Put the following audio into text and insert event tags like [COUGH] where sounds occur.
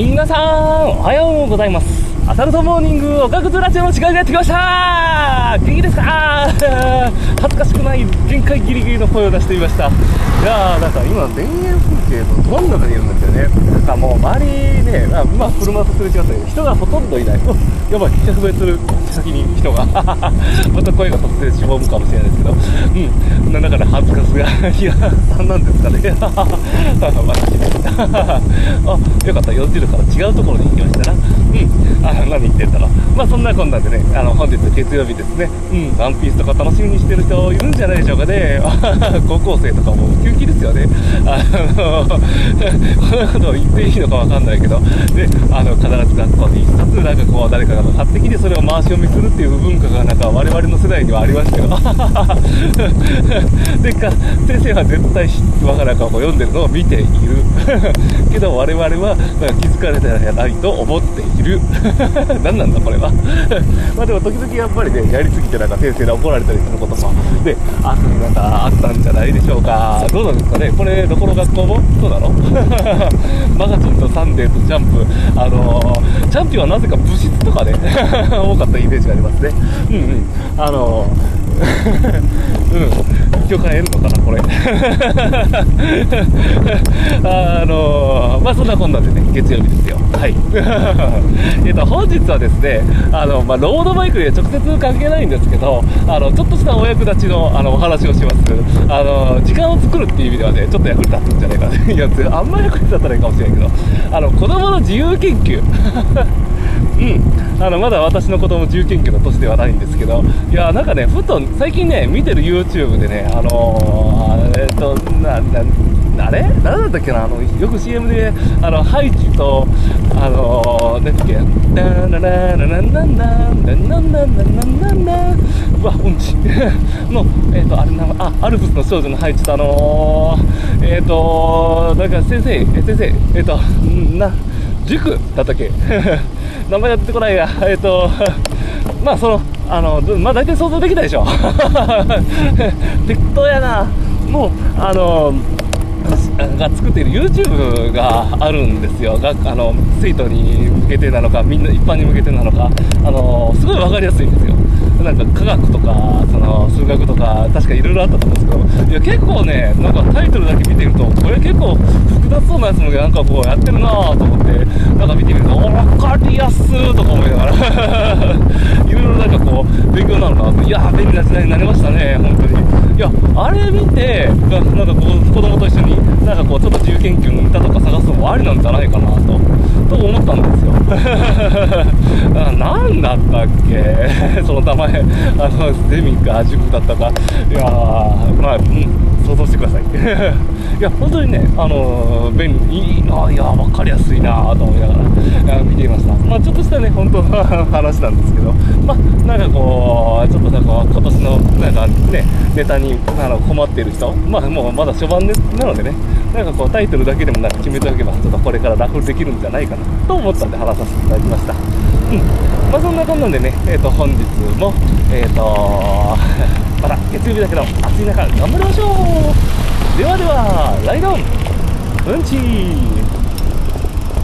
皆さんおはようございます。アサルトモーニングおかくずラジオの時間がやってきました。元気ですか？恥ずかしくない限界ギリギリの声を出してみました。いやーなんか今田園風景のど真ん中にいるんですよね。なんかもう周りねあ今車とすれ違ったけど人がほとんどいない。おやばい100メートル先に人が。[LAUGHS] また声が突然しぼむかもしれないですけど。うん。なんだから恥ずかしがいや3なんですかね。[LAUGHS] まああ [LAUGHS] よかった。40度から違うところに行きましたなうん。あ何言ってんだろう。まあそんなこんなんでねあの本日月曜日ですね。うん。ワンピースとか楽しみにしてる人いるんじゃないでしょうかね。[LAUGHS] 高校生とかもウキウキですよね。あのこんなこと言っていいのかわかんないけど。であの必ず学校に一冊なんかこう誰かが勝手にそれを回し読みするっていう文化がなんか我々の世代にはありましたよ。[LAUGHS] でか先生は絶対我が中を読んでるのを見ている。[LAUGHS] けど我々は気づかれてないと思っているいる。[LAUGHS] 何なんだこれは。[LAUGHS] まあでも時々やっぱりねやりすぎてなんか先生に怒られたりすることも。であなんかあったんじゃないでしょうか。どうなんですかね。これどこの学校も？そうなの？[LAUGHS] マガジンとサンデーとジャンプ。あのー、チャンピオンはなぜか物質とかね多かったイメージがありますね。うんうん。あのー、うん。許可得るのかなこれ。[LAUGHS] あのー、まあそんなこんなでね月曜日ですよ。はい。[LAUGHS] えっと本日はですねあの、まあ、ロードバイクで直接関係ないんですけどあのちょっとしたお役立ちのあのお話をします。あの時間を作るっていう意味ではねちょっと役に立つんじゃないかないやあんまり役に立たないかもしれないけどあの子供の自由研究。[LAUGHS] うん、あのまだ私の子供自由研究の年ではないんですけど、いやなんかね、ふと最近ね、見てる YouTube でね、あのー、えっ、と、な、な、あれ？誰だったっけな？あの、よく CM で、あの、ハイチと、あのー、なんだっけ、ダラララララララララララララうわ、うんち。の、えっ、と、あれな、あ、アルプスの少女のハイチと、あのー、えっ、と、なんか先生、先生、えっ、と、な、塾だったっけ？[LAUGHS] 名前やってこないが、えっ、ー、と、[LAUGHS] まあ、その、あの、まあ、大体想像できたでしょ。[LAUGHS] 適当やな。もう、あの、が作っている YouTube があるんですよ。があの、生徒に向けてなのか、みんな一般に向けてなのか、あの、すごいわかりやすいんですよ。なんか科学とか、その数学とか、確かいろいろあったと思うんですけど、いや、結構ね、なんかタイトルだけ見てると、これ結構複雑そうなやつもなんかこうやってるなぁと思って、なんか見てみると、お、分かりやすーとか思いながら [LAUGHS] いろいろなんかこう、勉強になるなと、いや便利な時代になりましたね、本当に。いや、あれ見て、なんかこう、子供と一緒に、なんかこう、ちょっと自由研究の歌とかもありなんじゃないかなと、と思ったんですよ。[LAUGHS] 何だったっけ？[LAUGHS] その名前、あの、ゼミか塾だったか。いやー、まあ、うん、想像してください。[LAUGHS] いや、本当にね、あの便利、いいな、いや、分かりやすいなと思いながら見ていました。あ、ちょっとしたね、本当の話なんですけど、まあ、なんかこう、ちょっとなんか今年の、なんかね、ネタにあの困っている人、まあ、もうまだ初版でなのでね、なんかこう、タイトルだけでもなんか決めておけば、ちょっとこれからラフできるんじゃないかなと思ったんで話させていただきました。うん。まあ、そんなこんなんでね、えっ、ー、と、本日も、えっ、ー、と、[LAUGHS] また月曜日だけど、暑い中、頑張りましょう。ではでは、ライドン。うんちー。